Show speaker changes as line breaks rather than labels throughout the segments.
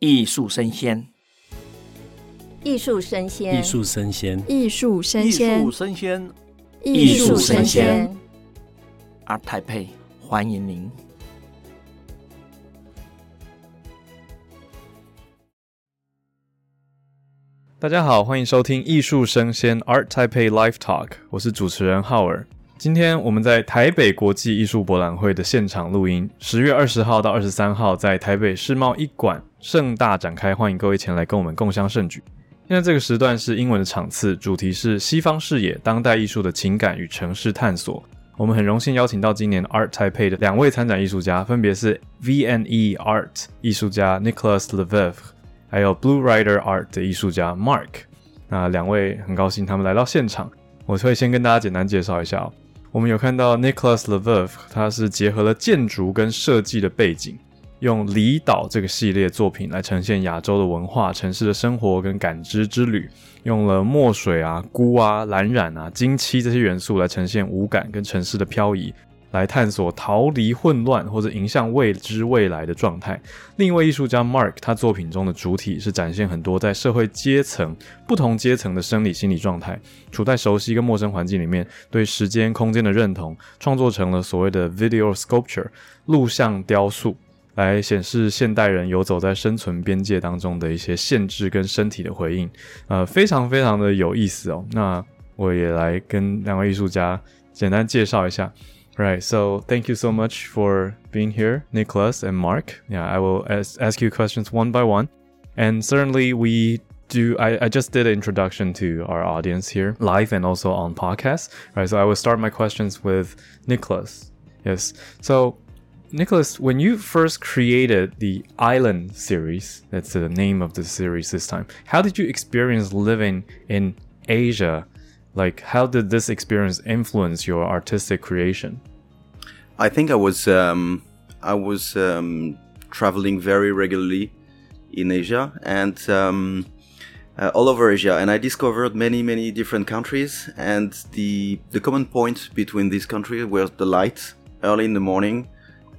艺术生鲜，
艺术生鲜，
艺术生鲜，
艺术生
艺
鲜
术，生鲜
艺
术生
鲜。
，Art Taipei，欢迎您。
大家好，欢迎收听艺术生鲜 Art Taipei Live Talk，我是主持人浩尔。今天我们在台北国际艺术博览会的现场录音，十月二十号到二十三号在台北世贸一馆盛大展开，欢迎各位前来跟我们共襄盛举。现在这个时段是英文的场次，主题是西方视野、当代艺术的情感与城市探索。我们很荣幸邀请到今年 Art Taipei 的两位参展艺术家，分别是 VNE Art 艺术家 Nicholas Levesque，还有 Blue Rider Art 的艺术家 Mark。那两位很高兴他们来到现场，我会先跟大家简单介绍一下哦。我们有看到 Nicholas Levesque，他是结合了建筑跟设计的背景，用离岛这个系列作品来呈现亚洲的文化、城市的生活跟感知之旅，用了墨水啊、菇啊、蓝染啊、金漆这些元素来呈现五感跟城市的漂移，来探索逃离混乱或者迎向未知未来的状态。另一位艺术家 Mark，他作品中的主体是展现很多在社会阶层不同阶层的生理心理状态，处在熟悉跟陌生环境里面，对时间空间的认同，创作成了所谓的 video sculpture 录像雕塑。来显示现代人游走在生存边界当中的一些限制跟身体的回应，呃，非常非常的有意思哦。那我也来跟两位艺术家简单介绍一下。Right, so thank you so much for being here, Nicolas and Marck. Yeah, I will ask you questions one by one. And certainly, we do. I, I just did an introduction to our audience here, live and also on podcast. Right, so I will start my questions with Nicolas. Yes, so Nicolas, when you first created the Island series, that's the name of the series this time, how did you experience living in Asia? Like, how did this experience influence your artistic creation?
I think I was um, I was um, traveling very regularly in Asia and um, uh, all over Asia, and I discovered many many different countries. And the the common point between these countries was the light early in the morning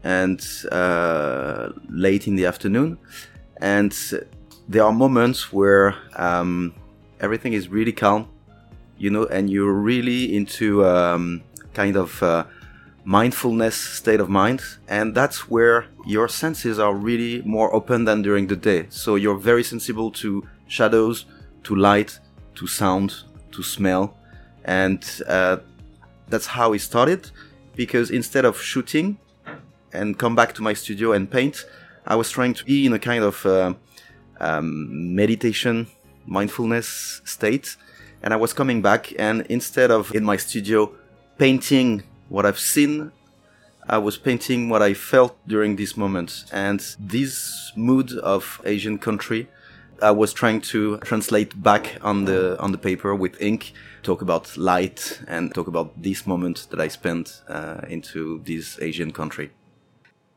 and uh, late in the afternoon. And there are moments where um, everything is really calm, you know, and you're really into um, kind of uh, mindfulness state of mind. And that's where your senses are really more open than during the day. So you're very sensible to shadows to light to sound to smell. And uh, that's how we started. Because instead of shooting and come back to my studio and paint i was trying to be in a kind of uh, um, meditation mindfulness state and i was coming back and instead of in my studio painting what I've seen, I was painting what I felt during this moment. And this mood of Asian country, I was trying to translate back on the on the paper with ink, talk about light and talk about this moment that I spent uh, into this Asian country.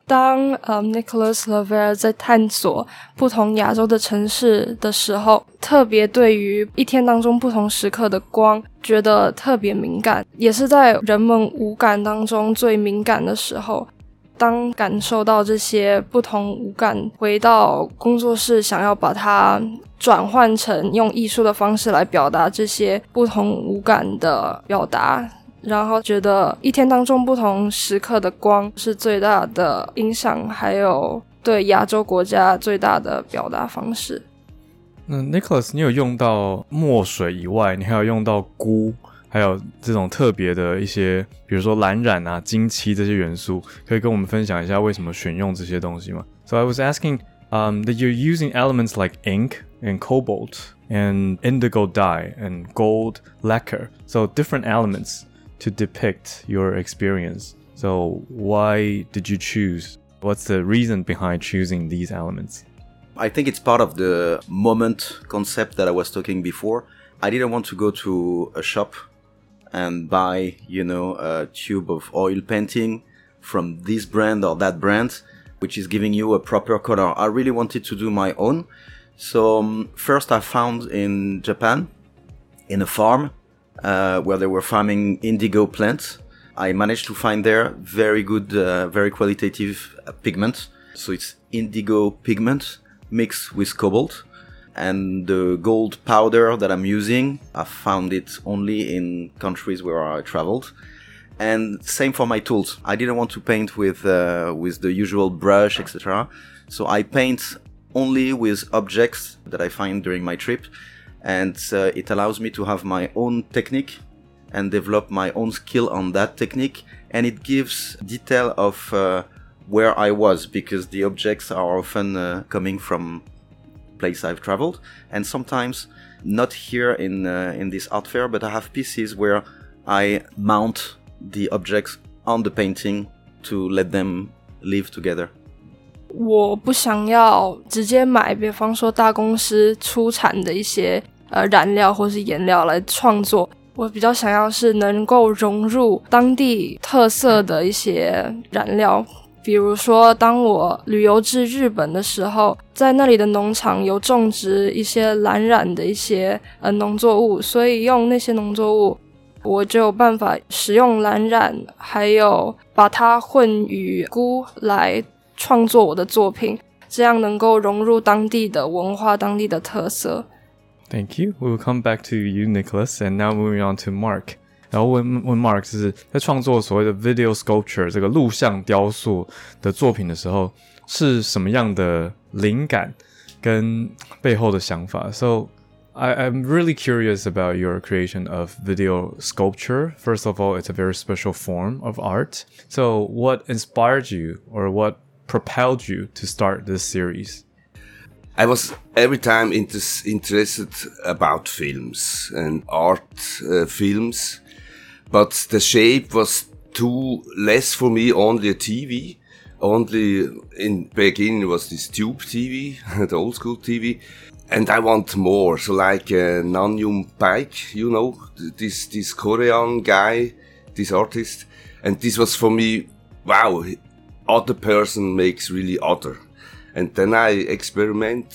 当呃 Nicholas Lever 在探索不同亚洲的城市的时候，特别对于一天当中不同时刻的光觉得特别敏感，也是在人们五感当中最敏感的时候。当感受到这些不同五感，回到工作室，想要把它转换成用艺术的方式来表达这些不同五感的表达，然后觉得一天当中不同时刻的光是最大的影响，还有对亚洲国家最大的表达方式。
那 Nicolas，你有用到墨水以外，你还有用到钴，还有这种特别的一些，比如说蓝染啊、金漆这些元素，可以跟我们分享一下为什么选用这些东西吗？So I was asking, um, that you're using elements like ink and cobalt and indigo dye and gold lacquer, so different elements to depict your experience. So why did you choose? What's the reason behind choosing these elements?
I think it's part of the moment concept that I was talking before. I didn't want to go to a shop and buy, you know, a tube of oil painting from this brand or that brand, which is giving you a proper color. I really wanted to do my own. So um, first I found in Japan, in a farm, uh, where they were farming indigo plants. I managed to find there very good, uh, very qualitative uh, pigment. So it's indigo pigment mixed with cobalt. And the gold powder that I'm using, I found it only in countries where I traveled. And same for my tools. I didn't want to paint with uh, with the usual brush, etc. So I paint only with objects that I find during my trip, and uh, it allows me to have my own technique and develop my own skill on that technique. And it gives detail of uh, where I was because the objects are often uh, coming from place I've traveled, and sometimes not here in uh, in this art fair, but I have pieces where I mount the objects on the painting to let them live together.
我不想要直接买，比方说大公司出产的一些 呃染料或是颜料来创作。我比较想要是能够融入当地特色的一些染料，比如说当我旅游至日本的时候，在那里的农场有种植一些蓝染的一些呃农作物，所以用那些农作物，我就有办法使用蓝染，还有把它混与菇来。创作我的作品，这样能够融入当地的文化、当地的特色。
Thank you. We will come back to you, Nicolas, and now moving on to Marck. 然后问问 Marck，就是在创作所谓的 video sculpture 这个录像雕塑的作品的时候，是什么样的灵感跟背后的想法？So I, am really curious about your creation of video sculpture. First of all, it's a very special form of art. So, what inspired you or what propelled you to start this series?
I was every time inter interested about films and art uh, films, but the shape was too less for me. Only a TV. Only in beginning was this tube TV, the old school TV, and I want more. So like uh, Nam June Paik, you know, this this Korean guy, this artist, and this was for me. Wow, other person makes really other. And then I experiment,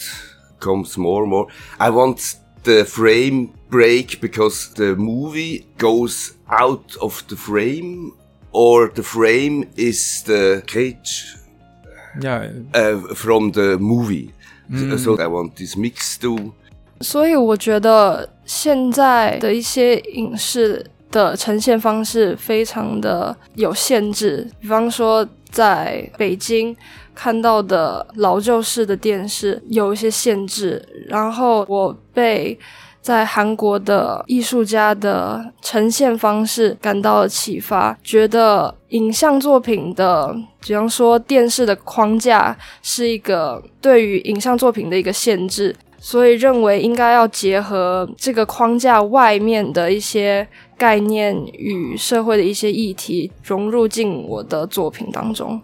comes more and more. I want the frame break because the movie goes out of the frame or the frame is the cage
yeah.
Uh, from the movie. Mm. So I want this mix too.
所以我觉得现在的一些影视 的呈现方式非常的有限制，比方说在北京看到的老旧式的电视有一些限制，然后我被在韩国的艺术家的呈现方式感到了启发，觉得影像作品的，比方说电视的框架是一个对于影像作品的一个限制，所以认为应该要结合这个框架外面的一些。概念与社会的一些议题融入进我的作品当中。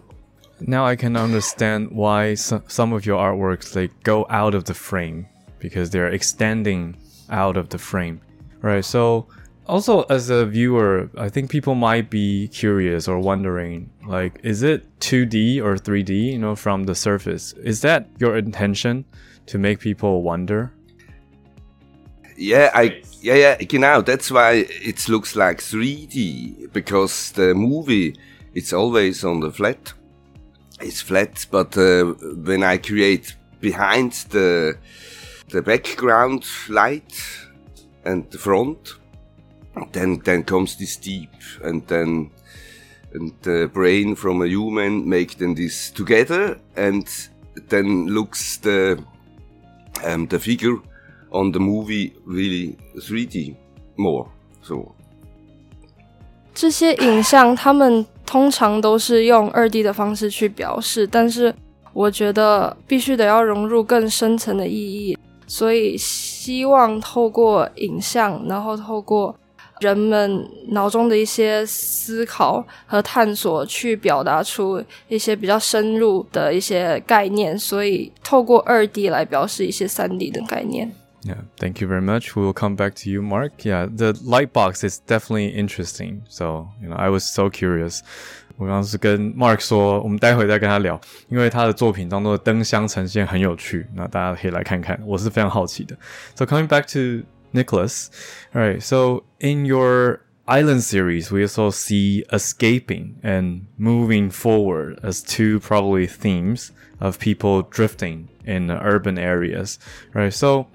Now I can understand why some of your artworks like go out of the frame because they're extending out of the frame, right? So also as a viewer, I think people might be curious or wondering like is it 2D or 3D, you know, from the surface? Is that your intention to make people wonder?
Yeah, I yeah yeah genau. That's why it looks like 3D because the movie it's always on the flat. It's flat, but uh, when I create behind the the background light and the front, then then comes this deep, and then and the brain from a human make then this together, and then looks the um, the figure on the movie really 3D more. So
这些影像，他们通常都是用二 D 的方式去表示，但是我觉得必须得要融入更深层的意义，所以希望透过影像，然后透过人们脑中的一些思考和探索，去表达出一些比较深入的一些概念，所以透过二 D 来表示一些三 D 的概念。
Yeah, thank you very much. We will come back to you, Marck. Yeah, the light box is definitely interesting. So, you know, I was so curious. 我刚刚是跟 Marck 说，我们待会再跟他聊，因为他的作品当中的灯箱呈现很有趣，那大家可以来看看，我是非常好奇的。So coming back to Nicolas, all right? So in your Island series, we also see escaping and moving forward as two probably themes of people drifting in urban areas, right? So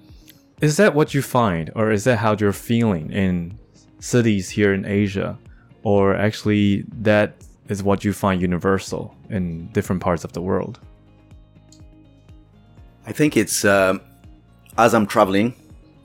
is that what you find, or is that how you're feeling in cities here in Asia, or actually that is what you find universal in different parts of the world?
I think it's uh, as I'm traveling,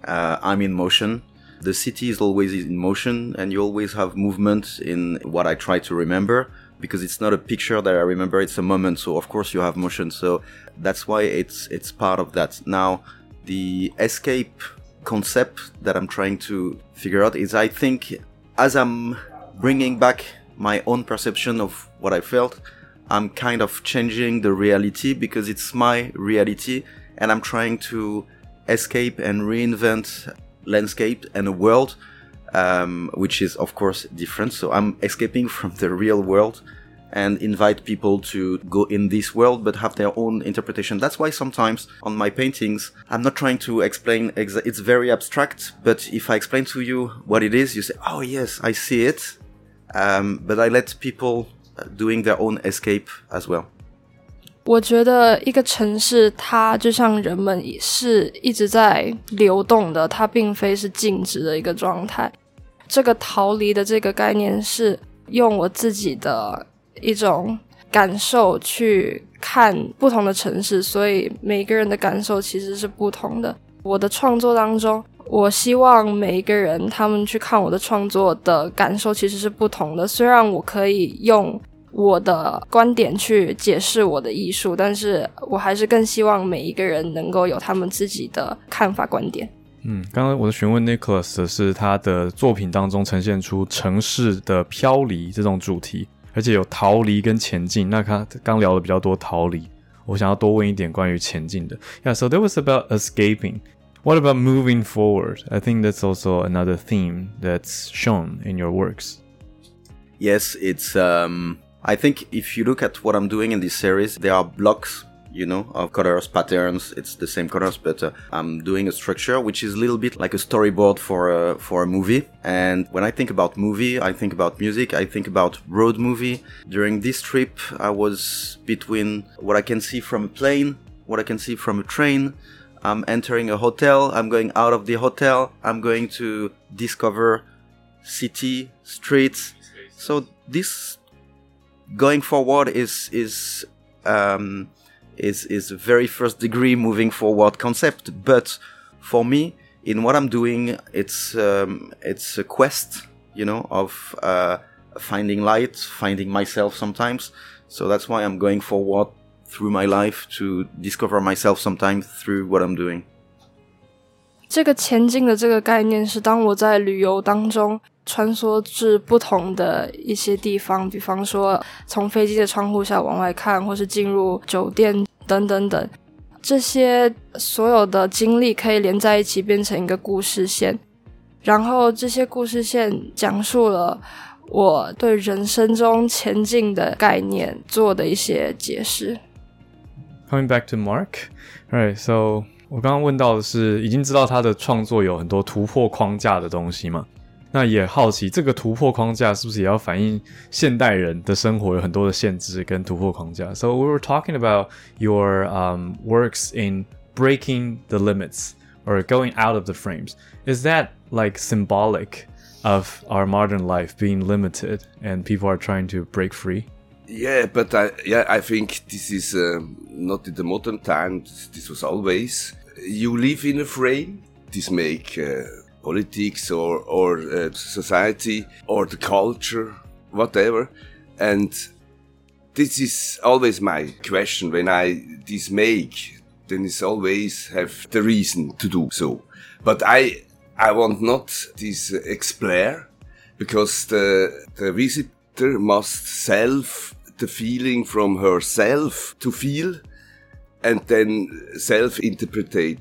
uh, I'm in motion. The city is always in motion, and you always have movement in what I try to remember because it's not a picture that I remember; it's a moment. So of course you have motion. So that's why it's it's part of that. Now, the escape concept that I'm trying to figure out is, I think, as I'm bringing back my own perception of what I felt, I'm kind of changing the reality because it's my reality and I'm trying to escape and reinvent landscape and a world um, which is of course different. So I'm escaping from the real world and invite people to go in this world but have their own interpretation. That's why sometimes on my paintings I'm not trying to explain exa- it's very abstract, but if I explain to you what it is, you say, "Oh yes, I see it." Um, but I let people doing their own escape as well.
我觉得一个城市，它就像人们是一直在流动的，它并非是静止的一个状态。这个逃离的这个概念是用我自己的 一种感受去看不同的城市，所以每个人的感受其实是不同的。我的创作当中，我希望每一个人他们去看我的创作的感受其实是不同的。虽然我可以用我的观点去解释我的艺术，但是我还是更希望每一个人能够有他们自己的看法观点。
嗯，刚刚我的询问 Nicholas 是他的作品当中呈现出城市的飘离这种主题，而且有逃离跟前进。那他刚聊的比较多逃离，我想要多问一点关于前进的。Yeah, so that was about escaping. What about moving forward? I think that's also another theme that's shown in your works.
Yes, it's um I think if you look at what I'm doing in this series, there are blocks, you know, of colors, patterns. It's the same colors, but uh, I'm doing a structure which is a little bit like a storyboard for a for a movie. And when I think about movie, I think about music. I think about road movie. During this trip, I was between what I can see from a plane, what I can see from a train. I'm entering a hotel. I'm going out of the hotel. I'm going to discover city, streets. So this going forward is is um, is is very first degree moving forward concept. But for me, in what I'm doing, it's um, it's a quest, you know, of uh, finding light, finding myself sometimes. So that's why I'm going forward through my life to discover myself sometimes through what I'm doing.
这个前进的这个概念是当我在旅游当中 穿梭至不同的一些地方，比方说从飞机的窗户下往外看，或是进入酒店等等等，这些所有的经历可以连在一起变成一个故事线，然后这些故事线讲述了我对人生中前进的概念做的一些解释。
Coming back to Mark, right? So 我刚刚问到的是，已经知道他的创作有很多突破框架的东西吗？那也好奇，这个突破框架是不是也要反映现代人的生活有很多的限制跟突破框架？So we were talking about your um, works in breaking the limits or going out of the frames. Is that like symbolic of our modern life being limited and people are trying to break free?
Yeah, but I yeah I think this is um, not in the modern times. This was always you live in a frame. This make uh, politics or or uh, society or the culture, whatever, and this is always my question when I this make. Then it's always have the reason to do so. But I I want not this uh, explain because the the visitor must self the feeling from herself to feel and then self interpret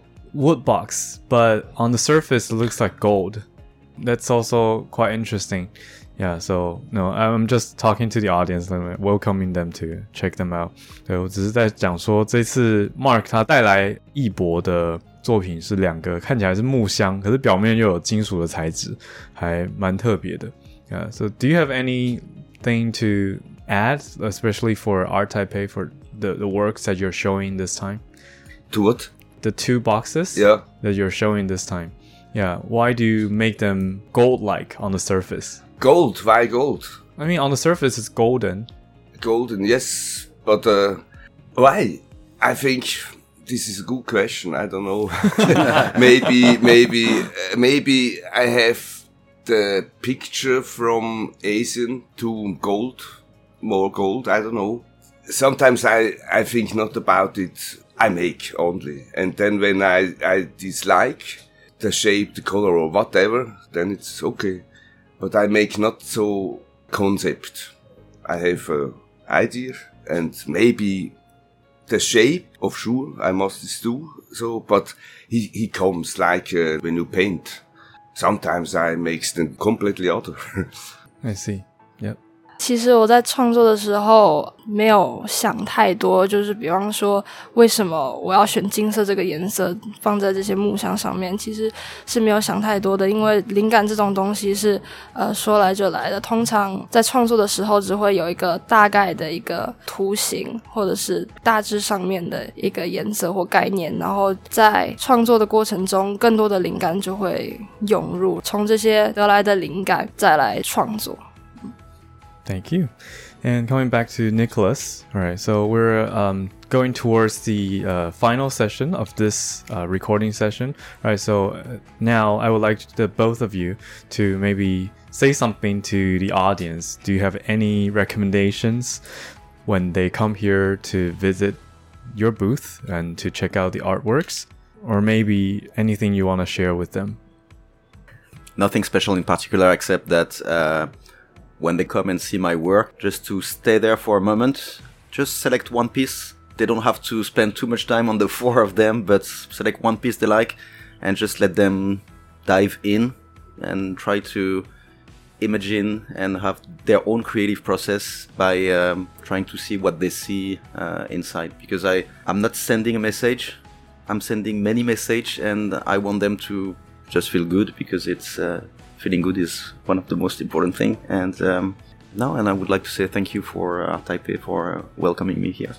wood box, but on the surface it looks like gold. That's also quite interesting. Yeah, so no, I'm just talking to the audience and welcoming them to check them out. 对我只是在讲说，这次 Marck 他带来艺博的作品是两个看起来是木箱，可是表面又有金属的材质，还蛮特别的。Yeah, so do you have anything to add, especially for Art Taipei for the the works that you're showing this time?
To what?
The two boxes.
Yeah.
That you're showing this time. Yeah. Why do you make them gold-like on the surface?
Gold. Why gold?
I mean, on the surface it's golden.
Golden, yes, but uh, why? I think this is a good question. I don't know. maybe, maybe, uh, maybe I have the picture from Asian to gold, more gold. I don't know. Sometimes I, I think not about it. I make only. And then when I, I dislike the shape, the color or whatever, then it's okay. But I make not so concept. I have a idea and maybe the shape of sure I must do so, but he, he comes like uh, when you paint. Sometimes I make them completely other.
I see. Yep.
其实我在创作的时候没有想太多，就是比方说为什么我要选金色这个颜色放在这些木箱上面，其实是没有想太多的。因为灵感这种东西是呃说来就来的，通常在创作的时候只会有一个大概的一个图形，或者是大致上面的一个颜色或概念，然后在创作的过程中，更多的灵感就会涌入，从这些得来的灵感再来创作。
Thank you. And coming back to Nicolas, all right, so we're um, going towards the uh, final session of this uh, recording session. All right, so uh, now I would like the both of you to maybe say something to the audience. Do you have any recommendations when they come here to visit your booth and to check out the artworks? Or maybe anything you want to share with them?
Nothing special in particular, except that uh, when they come and see my work, just to stay there for a moment, just select one piece. They don't have to spend too much time on the four of them, but select one piece they like and just let them dive in and try to imagine and have their own creative process by um, trying to see what they see uh, inside. Because I, I'm not sending a message, I'm sending many message and I want them to just feel good because it's uh, feeling good is one of the most important thing. And um, now, and I would like to say thank you for uh, Taipei for welcoming me here.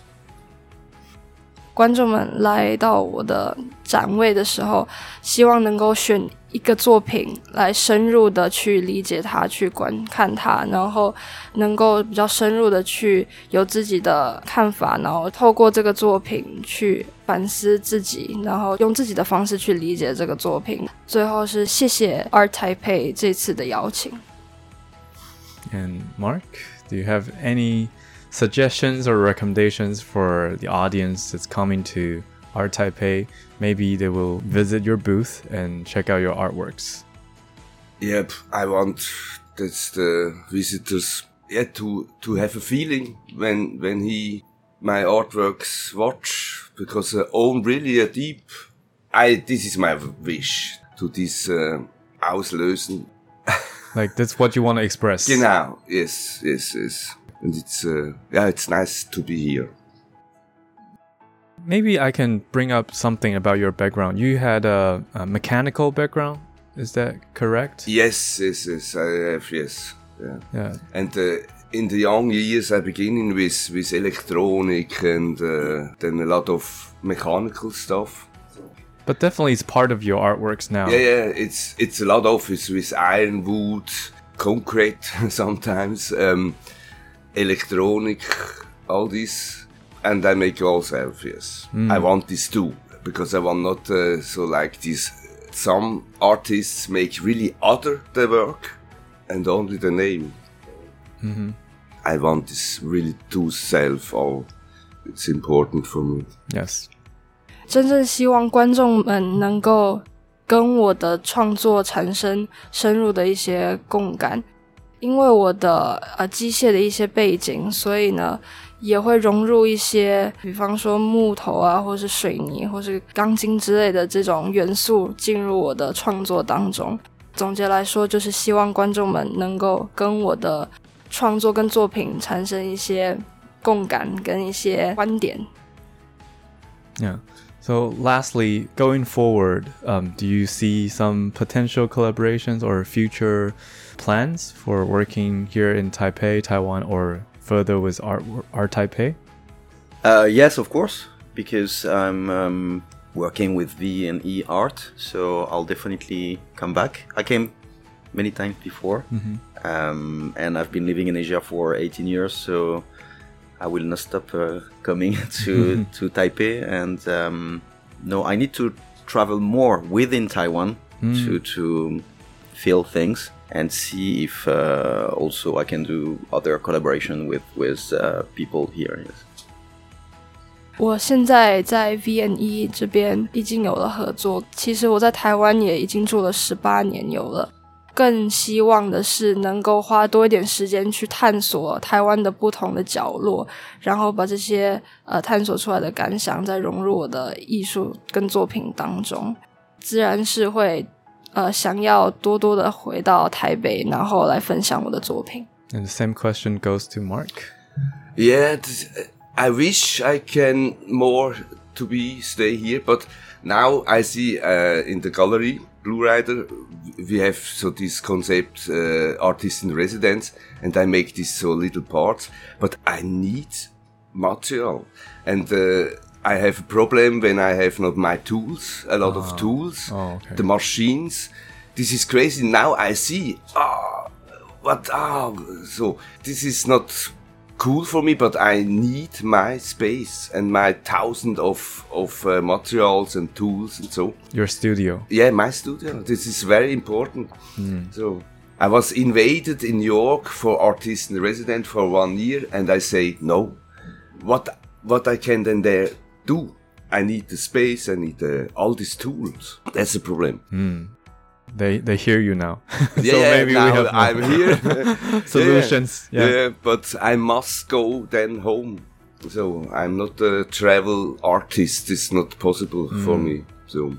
观众们来到我的展位的时候，希望能够选一个作品来深入的去理解它，去观看它，然后能够比较深入的去有自己的看法，然后透过这个作品去反思自己，然后用自己的方式去理解这个作品。最后是谢谢 Art Taipei 这次的邀请。
And Mark, do you have any suggestions or recommendations for the audience that's coming to Art Taipei? Maybe they will visit your booth and check out your artworks.
Yep, I want that the visitors yeah to to have a feeling when when he my artworks watch because uh, own really a deep. I this is my wish to this uh, auslösen.
like that's what you want to express.
Genau. Yes. Yes. Yes. And it's uh, yeah, it's nice to be here.
Maybe I can bring up something about your background. You had a, a mechanical background. Is that correct?
Yes, yes, yes. I have yes. Yeah.
Yeah.
And uh, in the young years, I beginning with with electronic and uh, then a lot of mechanical stuff.
But definitely, it's part of your artworks now.
Yeah, yeah. It's it's a lot of it with iron, wood, concrete sometimes, um, electronic, all this, and I make all self. Yes, I want this too because I want not uh, so like this. Some artists make really other the work and only the name. I want this really to self all. It's important for me.
Yes.
真正希望观众们能够跟我的创作产生深入的一些共感， 因为我的呃机械的一些背景，所以呢也会融入一些，比方说木头啊，或是水泥，或是钢筋之类的这种元素进入我的创作当中。总结来说，就是希望观众们能够跟我的创作跟作品产生一些共感跟一些观点。
嗯 So, lastly, going forward, um, do you see some potential collaborations or future plans for working here in Taipei, Taiwan, or further with Art, Art Taipei?
Uh, yes, of course, because I'm um, working with V and E art, so I'll definitely come back. I came many times before, um, and I've been living in Asia for 18 years, so I will not stop uh, coming to to Taipei, and um, no, I need to travel more within Taiwan mm. to to feel things and see if uh, also I can do other collaboration with with uh, people here. Yes.
我现在在 V&E 更希望的是能够花多一点时间去探索台湾的不同的角落，然后把这些呃探索出来的感想再融入我的艺术跟作品当中。自然是会呃想要多多的回到台北，然后来分享我的作品。
And the same question goes to Mark.
Yeah, th- I wish I can more to be stay here, but now I see uh, in the gallery Bluerider we have so this concept uh, artist in residence, and I make this so little parts, but I need material, and uh, I have a problem when I have not my tools, a lot of tools,
Oh, okay.
the machines. This is crazy. Now I see. Ah, what? Ah, so this is not cool for me, but I need my space and my thousand of of uh, materials and tools and so.
Your studio.
Yeah, my studio. This is very important. So I was invaded in New York for artist in resident for one year, and I say no. What what I can then there do? I need the space. I need uh, all these tools. That's the problem
They they hear you now. so
yeah,
maybe
now
we have more
I'm here.
solutions.
Yeah.
Yeah.
yeah, but I must go then home. So I'm not a travel artist. It's not possible for me. So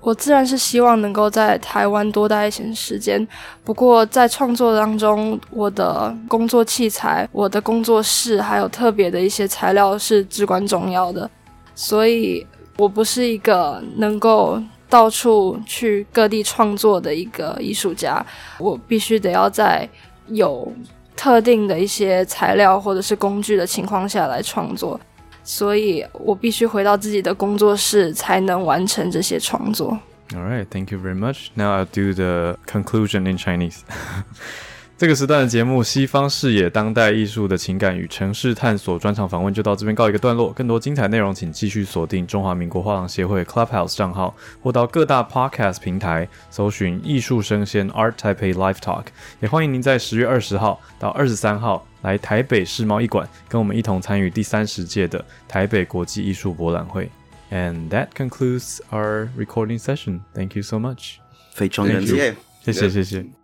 我自然是希望能够在台湾多待一些时间，不过在创作当中，我的工作器材、我的工作室还有特别的一些材料是至关重要的，所以我不是一个能够 到处去各地创作的一个艺术家，我必须得要在有特定的一些材料或者是工具的情况下来创作。所以我必须回到自己的工作室，才能完成这些创作。
All right, thank you very much. Now I'll do the conclusion in Chinese. 这个时段的节目《西方视野：当代艺术的情感与城市探索》专场访问就到这边告一个段落。更多精彩内容，请继续锁定中华民国画廊协会 Clubhouse 账号，或到各大 Podcast 平台搜寻“艺术生鲜 Art Taipei Live Talk”。也欢迎您在十月二十号到二十三号来台北世贸艺馆，跟我们一同参与第三十届的台北国际艺术博览会。And that concludes our recording session. Thank you so much.
非常感谢。
谢谢谢谢。